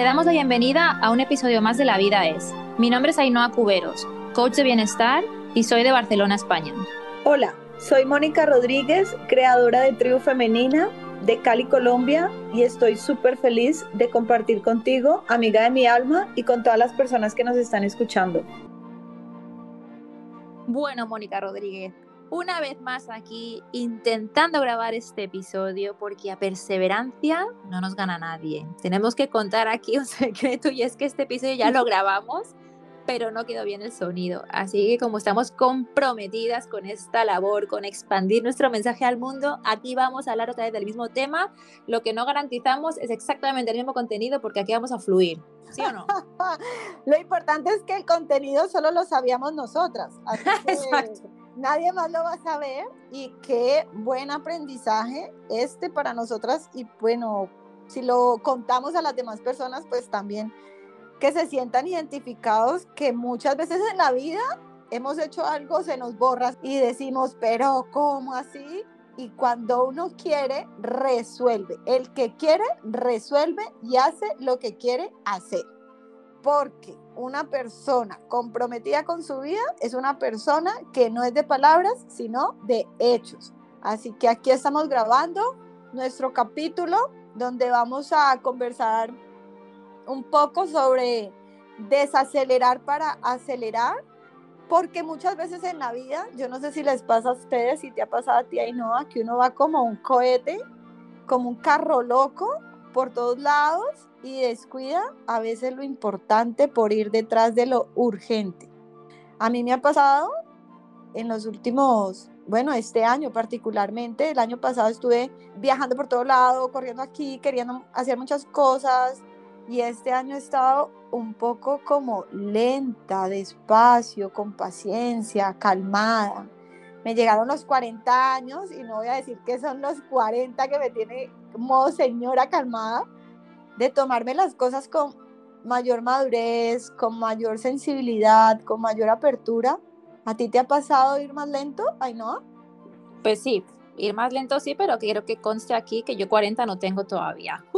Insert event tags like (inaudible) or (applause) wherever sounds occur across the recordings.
Te damos la bienvenida a un episodio más de La Vida es. Mi nombre es Ainhoa Cuberos, coach de bienestar y soy de Barcelona, España. Hola, soy Mónica Rodríguez, creadora de Tribu Femenina de Cali, Colombia, y estoy súper feliz de compartir contigo, amiga de mi alma, y con todas las personas que nos están escuchando. Bueno, Mónica Rodríguez, una vez más aquí intentando grabar este episodio porque a perseverancia no nos gana nadie. Tenemos que contar aquí un (laughs) secreto y es que este episodio ya lo grabamos pero no quedó bien el sonido. Así que como estamos comprometidas con esta labor, con expandir nuestro mensaje al mundo, aquí vamos a hablar otra vez del mismo tema. Lo que no garantizamos es exactamente el mismo contenido porque aquí vamos a fluir. ¿Sí o no? (laughs) lo importante es que el contenido solo lo sabíamos nosotras. (laughs) Exacto. Nadie más lo va a saber y qué buen aprendizaje este para nosotras y bueno, si lo contamos a las demás personas, pues también que se sientan identificados, que muchas veces en la vida hemos hecho algo, se nos borra y decimos, pero ¿cómo así? Y cuando uno quiere, resuelve. El que quiere, resuelve y hace lo que quiere hacer. Porque una persona comprometida con su vida es una persona que no es de palabras, sino de hechos. Así que aquí estamos grabando nuestro capítulo donde vamos a conversar un poco sobre desacelerar para acelerar, porque muchas veces en la vida, yo no sé si les pasa a ustedes, si te ha pasado a ti, Ainhoa, que uno va como un cohete, como un carro loco por todos lados y descuida a veces lo importante por ir detrás de lo urgente. A mí me ha pasado en los últimos, bueno, este año particularmente, el año pasado estuve viajando por todo lado, corriendo aquí, queriendo hacer muchas cosas, y este año he estado un poco como lenta, despacio, con paciencia, calmada. Me llegaron los 40 años y no voy a decir que son los 40 que me tiene como señora calmada, de tomarme las cosas con mayor madurez, con mayor sensibilidad, con mayor apertura. ¿A ti te ha pasado ir más lento, no? Pues sí, ir más lento sí, pero quiero que conste aquí que yo 40 no tengo todavía. (laughs)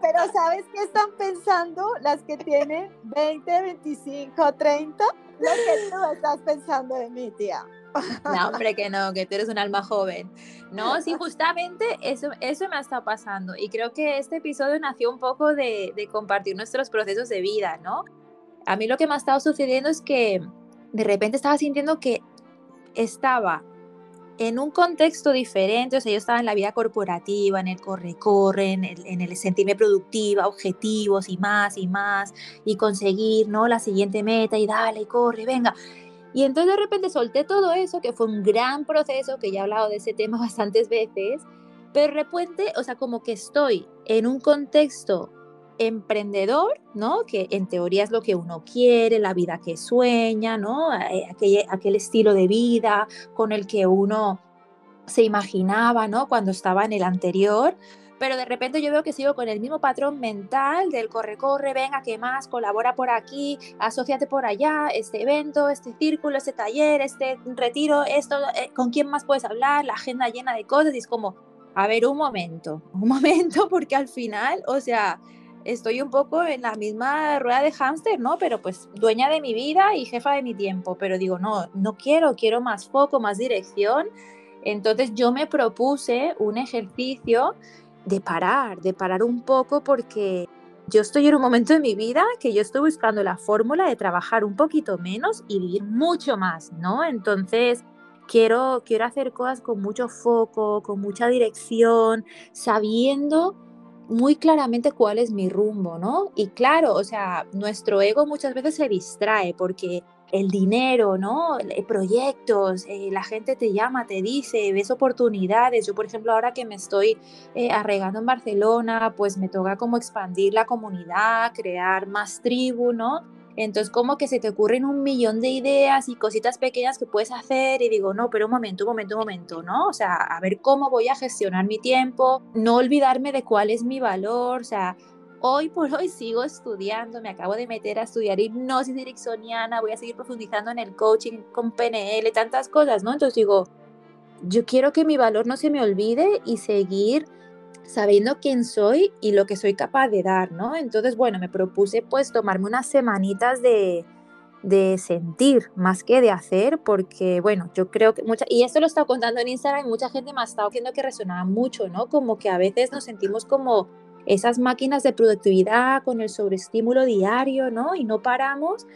pero ¿sabes qué están pensando las que tienen 20, 25, 30? Lo que tú estás pensando de mí, tía. (laughs) No, hombre, que no, que tú eres un alma joven. No, sí, (laughs) justamente eso, eso me ha estado pasando. Y creo que este episodio nació un poco de, de compartir nuestros procesos de vida, ¿no? A mí lo que me ha estado sucediendo es que de repente estaba sintiendo que estaba en un contexto diferente, o sea, yo estaba en la vida corporativa, en el corre-corre, en en el sentirme productiva, objetivos y más y más, y conseguir, ¿no? La siguiente meta y dale, corre, venga. Y entonces de repente solté todo eso, que fue un gran proceso, que ya he hablado de ese tema (laughs) bastantes veces, pero de repente, o sea, como que estoy en un contexto emprendedor, ¿no? Que en teoría es lo que uno quiere, la vida que sueña, ¿no? Eh, aquel, aquel estilo de vida con el que uno se imaginaba, ¿no? Cuando estaba en el anterior, pero de repente yo veo que sigo con el mismo patrón mental del corre, corre, venga, ¿qué más? Colabora por aquí, asociate por allá, este evento, este círculo, este taller, este retiro, esto, eh, ¿con quién más puedes hablar? La agenda llena de cosas y es como, a ver, un momento, (laughs) un momento, porque al final, o sea, estoy un poco en la misma rueda de hámster, ¿no? Pero pues dueña de mi vida y jefa de mi tiempo. Pero digo, no, no quiero, quiero más foco, más dirección. Entonces yo me propuse un ejercicio de parar, de parar un poco porque yo estoy en un momento de mi vida que yo estoy buscando la fórmula de trabajar un poquito menos y vivir mucho más, ¿no? Entonces quiero, quiero hacer cosas con mucho foco, con mucha dirección, sabiendo muy claramente cuál es mi rumbo, ¿no? Y claro, o sea, nuestro ego muchas veces se distrae porque el dinero, ¿no? Proyectos, eh, la gente te llama, te dice, ves oportunidades. Yo, por ejemplo, ahora que me estoy eh, arregando en Barcelona, pues me toca como expandir la comunidad, crear más tribu, ¿no? Entonces como que se te ocurren un millón de ideas y cositas pequeñas que puedes hacer y digo, no, pero un momento, un momento, un momento, ¿no? O sea, a ver cómo voy a gestionar mi tiempo, no olvidarme de cuál es mi valor, o sea, hoy por hoy sigo estudiando, me acabo de meter a estudiar hipnosis ericksoniana, voy a seguir profundizando en el coaching con PNL, tantas cosas, ¿no? Entonces digo, yo quiero que mi valor no se me olvide y seguir sabiendo quién soy y lo que soy capaz de dar, ¿no? Entonces, bueno, me propuse pues tomarme unas semanitas de, de sentir más que de hacer, porque bueno, yo creo que mucha, y esto lo he estado contando en Instagram y mucha gente me ha estado diciendo que resonaba mucho, ¿no? Como que a veces nos sentimos como esas máquinas de productividad con el sobreestímulo diario, ¿no? Y no paramos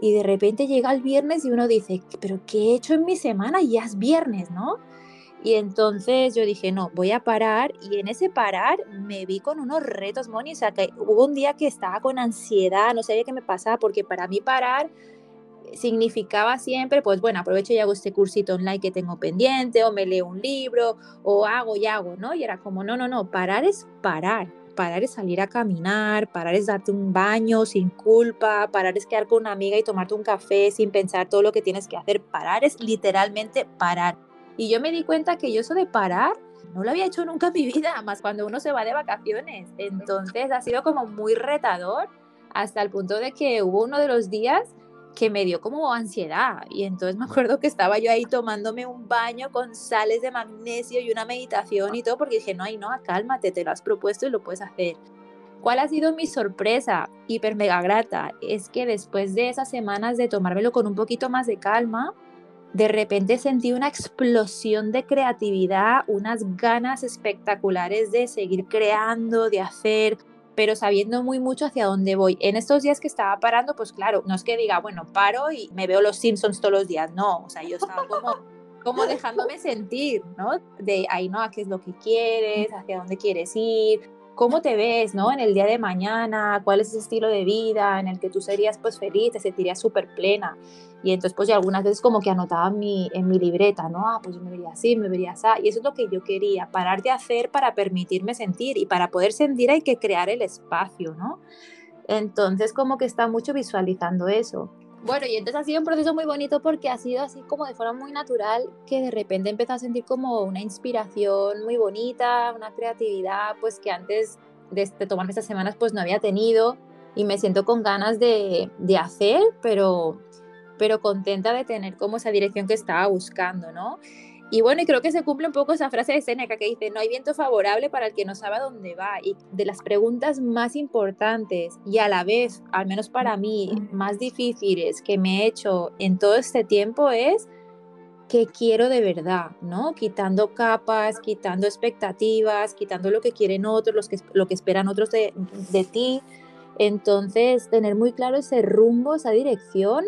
y de repente llega el viernes y uno dice, pero ¿qué he hecho en mi semana? Ya es viernes, ¿no? Y entonces yo dije, no, voy a parar. Y en ese parar me vi con unos retos, Moni. O sea, que hubo un día que estaba con ansiedad, no sabía qué me pasaba, porque para mí parar significaba siempre, pues bueno, aprovecho y hago este cursito online que tengo pendiente, o me leo un libro, o hago y hago, ¿no? Y era como, no, no, no, parar es parar. Parar es salir a caminar, parar es darte un baño sin culpa, parar es quedar con una amiga y tomarte un café sin pensar todo lo que tienes que hacer. Parar es literalmente parar. Y yo me di cuenta que yo eso de parar no lo había hecho nunca en mi vida, más cuando uno se va de vacaciones. Entonces ha sido como muy retador hasta el punto de que hubo uno de los días que me dio como ansiedad. Y entonces me acuerdo que estaba yo ahí tomándome un baño con sales de magnesio y una meditación y todo, porque dije, no, ay, no, cálmate, te lo has propuesto y lo puedes hacer. ¿Cuál ha sido mi sorpresa hiper mega grata? Es que después de esas semanas de tomármelo con un poquito más de calma, de repente sentí una explosión de creatividad, unas ganas espectaculares de seguir creando, de hacer, pero sabiendo muy mucho hacia dónde voy. En estos días que estaba parando, pues claro, no es que diga, bueno, paro y me veo los Simpsons todos los días, no, o sea, yo estaba como, como dejándome sentir, ¿no? De ahí, ¿no? ¿A qué es lo que quieres? ¿Hacia dónde quieres ir? ¿Cómo te ves, ¿no? En el día de mañana, ¿cuál es ese estilo de vida en el que tú serías pues feliz, te sentirías súper plena? Y entonces, pues, algunas veces como que anotaba en mi, en mi libreta, ¿no? Ah, pues yo me vería así, me vería así. Y eso es lo que yo quería, parar de hacer para permitirme sentir. Y para poder sentir hay que crear el espacio, ¿no? Entonces, como que está mucho visualizando eso. Bueno, y entonces ha sido un proceso muy bonito porque ha sido así como de forma muy natural que de repente empecé a sentir como una inspiración muy bonita, una creatividad, pues que antes de, de tomarme estas semanas pues no había tenido y me siento con ganas de, de hacer, pero pero contenta de tener como esa dirección que estaba buscando, ¿no? Y bueno, y creo que se cumple un poco esa frase de Seneca que dice, no hay viento favorable para el que no sabe a dónde va. Y de las preguntas más importantes y a la vez, al menos para mí, más difíciles que me he hecho en todo este tiempo es qué quiero de verdad, ¿no? Quitando capas, quitando expectativas, quitando lo que quieren otros, que, lo que esperan otros de, de ti. Entonces, tener muy claro ese rumbo, esa dirección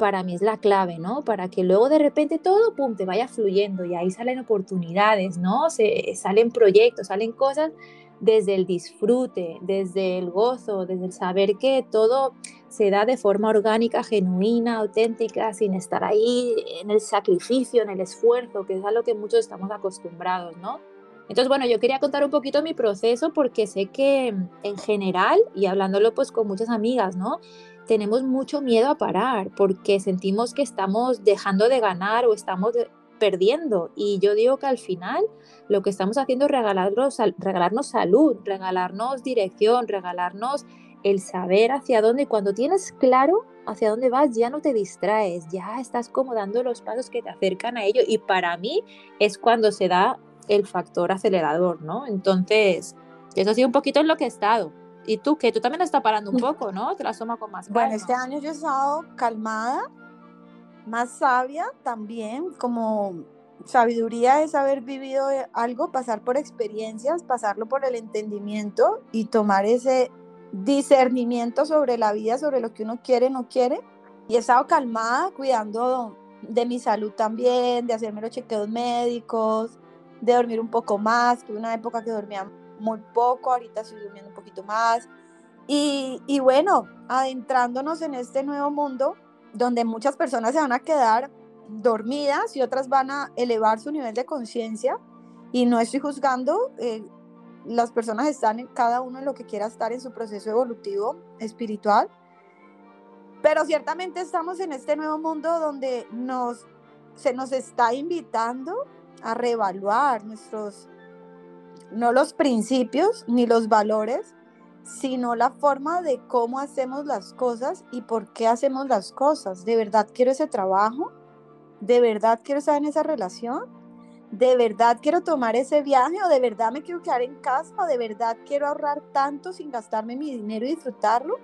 para mí es la clave, ¿no? Para que luego de repente todo, pum, te vaya fluyendo y ahí salen oportunidades, ¿no? Se, salen proyectos, salen cosas desde el disfrute, desde el gozo, desde el saber que todo se da de forma orgánica, genuina, auténtica, sin estar ahí en el sacrificio, en el esfuerzo, que es a lo que muchos estamos acostumbrados, ¿no? Entonces, bueno, yo quería contar un poquito mi proceso porque sé que en general, y hablándolo pues con muchas amigas, ¿no? Tenemos mucho miedo a parar porque sentimos que estamos dejando de ganar o estamos perdiendo. Y yo digo que al final lo que estamos haciendo es regalarnos, regalarnos salud, regalarnos dirección, regalarnos el saber hacia dónde. Y cuando tienes claro hacia dónde vas, ya no te distraes, ya estás como dando los pasos que te acercan a ello. Y para mí es cuando se da el factor acelerador, ¿no? Entonces, eso ha sido un poquito en lo que he estado. Y tú, que tú también estás parando un poco, ¿no? Te la tomas con más calma. Bueno, este año yo he estado calmada, más sabia también, como sabiduría es haber vivido algo, pasar por experiencias, pasarlo por el entendimiento y tomar ese discernimiento sobre la vida, sobre lo que uno quiere, no quiere. Y he estado calmada, cuidando de mi salud también, de hacerme los chequeos médicos, de dormir un poco más, que una época que dormía muy poco, ahorita estoy durmiendo poquito más. Y, y bueno, adentrándonos en este nuevo mundo donde muchas personas se van a quedar dormidas y otras van a elevar su nivel de conciencia. Y no estoy juzgando, eh, las personas están en cada uno en lo que quiera estar en su proceso evolutivo espiritual. Pero ciertamente estamos en este nuevo mundo donde nos, se nos está invitando a reevaluar nuestros no los principios ni los valores, sino la forma de cómo hacemos las cosas y por qué hacemos las cosas. ¿De verdad quiero ese trabajo? ¿De verdad quiero estar en esa relación? ¿de verdad quiero tomar ese viaje o de verdad me quiero quedar en casa de verdad quiero ahorrar tanto sin gastarme mi dinero y disfrutarlo?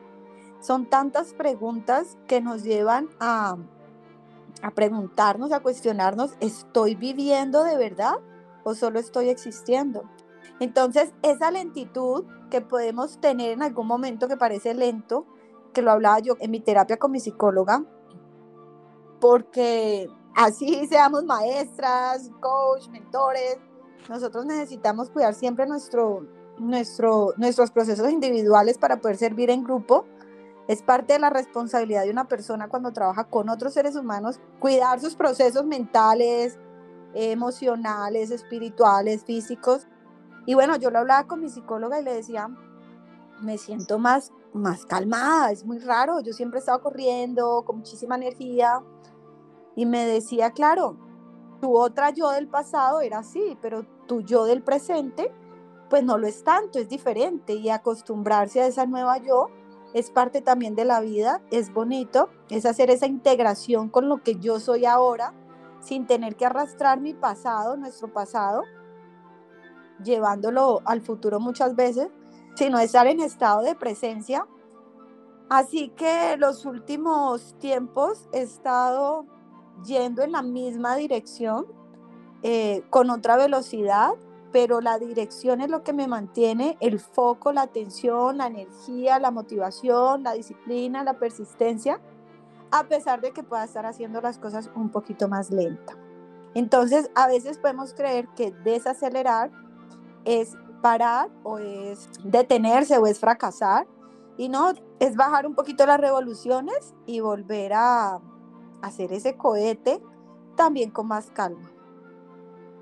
Son tantas preguntas que nos llevan a, a preguntarnos, a cuestionarnos, ¿estoy viviendo de verdad o solo estoy existiendo? Entonces, esa lentitud que podemos tener en algún momento que parece lento, que lo hablaba yo en mi terapia con mi psicóloga, porque así (laughs) seamos maestras, coach, mentores, nosotros necesitamos cuidar siempre nuestro, nuestro, nuestros procesos individuales para poder servir en grupo. Es parte de la responsabilidad de una persona cuando trabaja con otros seres humanos, cuidar sus procesos mentales, emocionales, espirituales, físicos. Y bueno, yo lo hablaba con mi psicóloga y le decía, me siento más, más calmada, es muy raro, yo siempre he estado corriendo con muchísima energía y me decía, claro, tu otra yo del pasado era así, pero tu yo del presente, pues no lo es tanto, es diferente y acostumbrarse a esa nueva yo es parte también de la vida, es bonito, es hacer esa integración con lo que yo soy ahora, sin tener que arrastrar mi pasado, nuestro pasado, llevándolo al futuro muchas veces, sino estar en estado de presencia. Así que los últimos tiempos he estado yendo en la misma dirección, eh, con otra velocidad, pero la dirección es lo que me mantiene, el foco, la atención, la energía, la motivación, la disciplina, la persistencia, a pesar de que pueda estar haciendo las cosas un poquito más lenta. Entonces, a veces podemos creer que desacelerar es parar o es detenerse o es fracasar. Y no, es bajar un poquito las revoluciones y volver a hacer ese cohete también con más calma.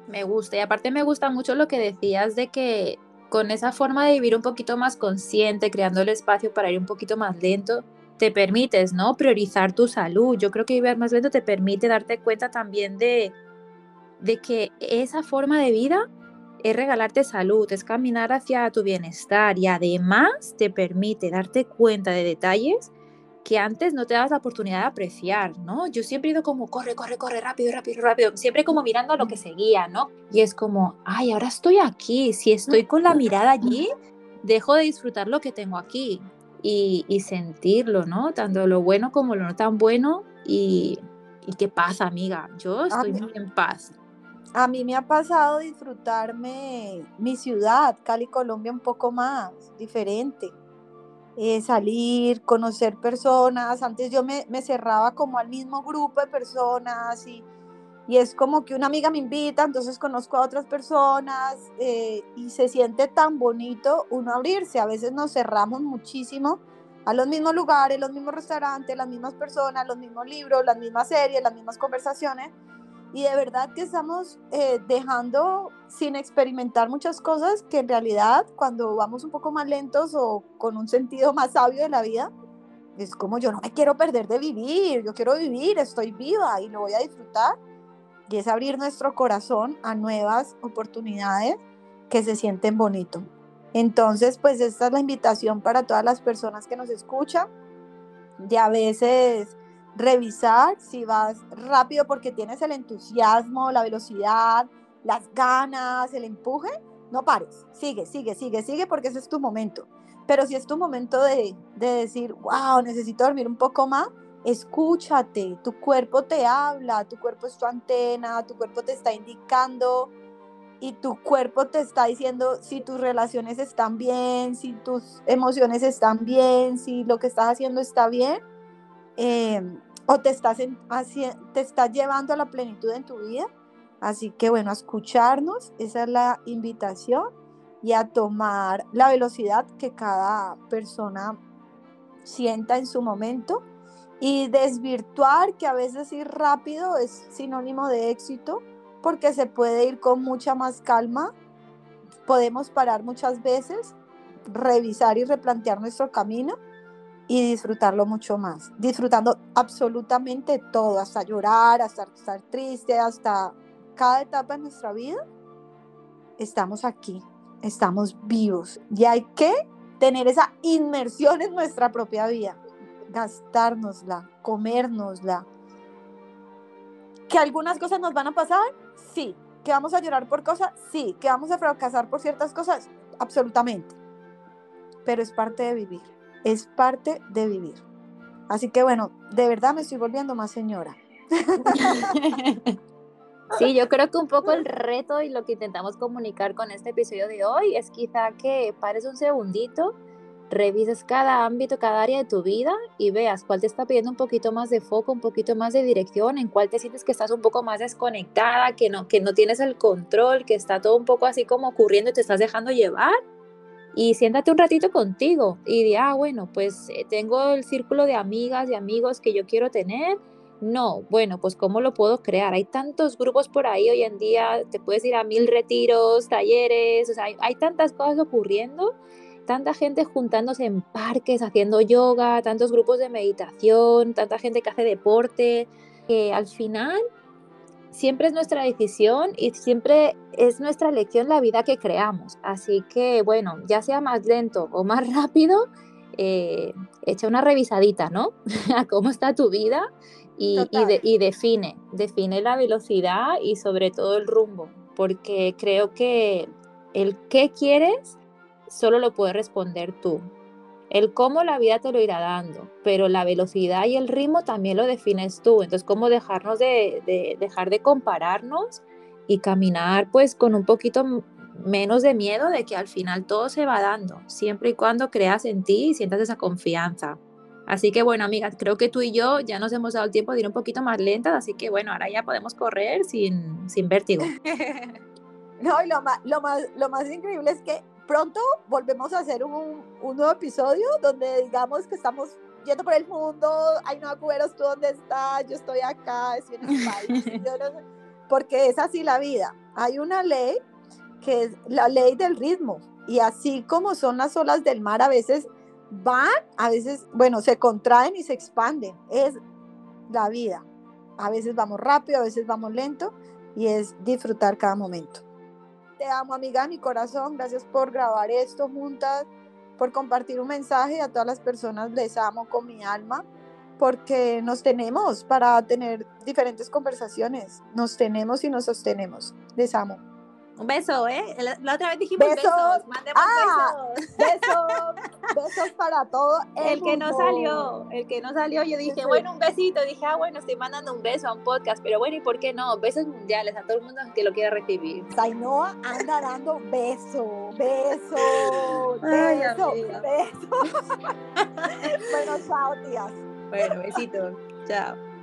Me gusta y aparte me gusta mucho lo que decías de que con esa forma de vivir un poquito más consciente, creando el espacio para ir un poquito más lento, te permites, ¿no? Priorizar tu salud. Yo creo que vivir más lento te permite darte cuenta también de, de que esa forma de vida es regalarte salud, es caminar hacia tu bienestar y además te permite darte cuenta de detalles que antes no te das la oportunidad de apreciar, ¿no? Yo siempre he ido como, corre, corre, corre, rápido, rápido, rápido, siempre como mirando a lo que seguía, ¿no? Y es como, ay, ahora estoy aquí, si estoy con la mirada allí, dejo de disfrutar lo que tengo aquí y, sentirlo, ¿no? Tanto lo bueno como lo no tan bueno y, y qué pasa, amiga, yo estoy muy en paz a mí me ha pasado disfrutarme mi ciudad, Cali, Colombia, un poco más diferente. Eh, salir, conocer personas. Antes yo me, cerraba como al mismo grupo de personas y, y, es como que una amiga me invita, entonces conozco a otras personas eh, y se siente tan bonito uno abrirse. A veces nos cerramos muchísimo a los mismos lugares, los mismos restaurantes, las mismas personas, los mismos libros, las mismas series, las mismas conversaciones y de verdad que estamos eh, dejando sin experimentar muchas cosas que en realidad cuando vamos un poco más lentos o con un sentido más sabio de la vida, es como yo no me quiero perder de vivir, yo quiero vivir, estoy viva y lo voy a disfrutar. Y es abrir nuestro corazón a nuevas oportunidades que se sienten bonito. Entonces, pues esta es la invitación para todas las personas que nos escuchan. Y a veces revisar si vas rápido porque tienes el entusiasmo, la velocidad, las ganas, el empuje, no pares, sigue, sigue, sigue, sigue porque ese es tu momento. Pero si es tu momento de, de decir, wow, necesito dormir un poco más, escúchate, tu cuerpo te habla, tu cuerpo es tu antena, tu cuerpo te está indicando y tu cuerpo te está diciendo si tus relaciones están bien, si tus emociones están bien, si lo que estás haciendo está bien Em, o te estás, te estás llevando a la plenitud en tu vida. Así que bueno, a escucharnos, esa es la invitación y a tomar la velocidad que cada persona sienta en su momento y desvirtuar que a veces ir rápido es sinónimo de éxito porque se puede ir con mucha más calma, podemos parar muchas veces, revisar y replantear nuestro camino y disfrutarlo mucho más, disfrutando absolutamente todo, hasta llorar, hasta estar triste, hasta cada etapa de nuestra vida, estamos aquí, estamos vivos y hay que tener esa inmersión en nuestra propia vida, gastárnosla, comérnosla. ¿Que algunas cosas nos van a pasar? Sí, ¿Que vamos a llorar por cosas? Sí. ¿Que vamos a fracasar por ciertas cosas? Absolutamente. Pero es parte de vivir. Es parte de vivir. Así que bueno, de verdad me estoy volviendo más señora. (laughs) Sí, yo creo que un poco el reto y lo que intentamos comunicar con este episodio de hoy es quizá que pares un segundito, revises cada ámbito, cada área de tu vida y veas cuál te está pidiendo un poquito más de foco, un poquito más de dirección, en cuál te sientes que estás un poco más desconectada, que no, que no tienes el control, que está todo un poco así como ocurriendo y te estás dejando llevar. Y siéntate un ratito contigo y di, ah, bueno, pues eh, tengo el círculo de amigas y amigos que yo quiero tener no, bueno, pues ¿cómo lo puedo crear? Hay tantos grupos por ahí hoy en día, te puedes ir a mil retiros, talleres, o sea, hay, tantas cosas ocurriendo, tanta gente juntándose en parques, haciendo yoga, tantos grupos de meditación, tanta gente que hace deporte, que al final siempre es nuestra decisión y siempre es nuestra elección la vida que creamos. Así que, bueno, ya sea más lento o más (laughs) rápido, eh, echa una revisadita, ¿no? (laughs) a cómo está tu vida y, define, define la velocidad y sobre todo el rumbo, porque creo que el qué quieres solo lo puedes responder tú. El cómo la vida te lo irá dando, pero la velocidad y el ritmo también lo defines tú. Entonces, cómo dejarnos de, dejar de compararnos y caminar pues con un poquito menos de miedo de que al final todo se va dando, siempre y cuando creas en ti y sientas esa confianza. Así que bueno, amigas, creo que tú y yo ya nos hemos dado el tiempo de ir un poquito más lentas, así que bueno, ahora ya podemos correr sin, sin vértigo. (laughs) no, y lo más, lo, más, lo más increíble es que pronto volvemos a hacer un, un nuevo episodio donde digamos que estamos yendo por el mundo, ay no, cuberos, ¿tú dónde estás? Yo estoy acá, estoy en el (laughs) país, porque es así la vida. Hay una ley que es la ley del ritmo, y así como son las olas del mar, a veces van, a veces, bueno, se contraen y se expanden. Es la vida. A veces vamos rápido, a veces vamos lento y es disfrutar cada momento. Amo, amiga de mi corazón. Gracias por grabar esto juntas, por compartir un mensaje. A todas las personas les amo con mi alma porque nos tenemos para tener diferentes conversaciones. Nos tenemos y nos sostenemos. Les amo. Un beso, ¿eh? La, otra vez dijimos besos. besos. Mandemos ah, besos. Besos. (laughs) Besos para todo. El, que no salió, el que no salió, yo dije, bueno, un besito. Dije, ah, bueno, estoy mandando un beso a un podcast. Pero bueno, ¿y por qué no? Besos mundiales a todo el mundo que lo quiera recibir. Sainoa anda dando beso, beso, beso, beso. (laughs) bueno, chao, tías. Bueno, besito. Chao.